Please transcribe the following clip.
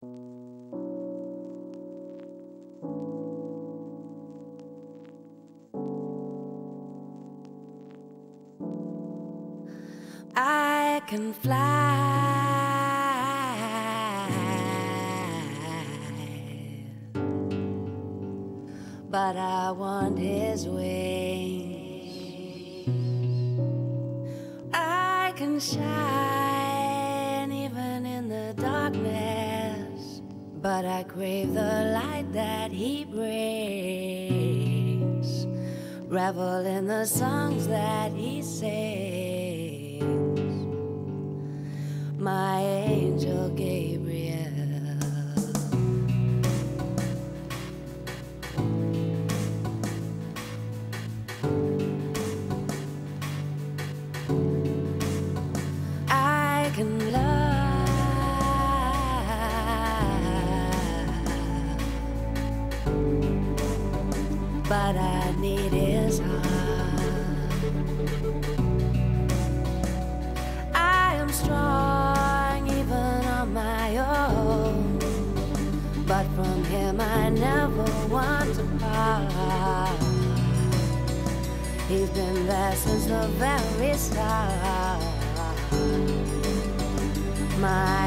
I can fly, but I want his wings. I can shine even in the darkness, but I crave the light that he brings. Revel in the songs that he sings but I need his heart. I am strong even on my own, but from him I never want to part. He's been there since the very start. My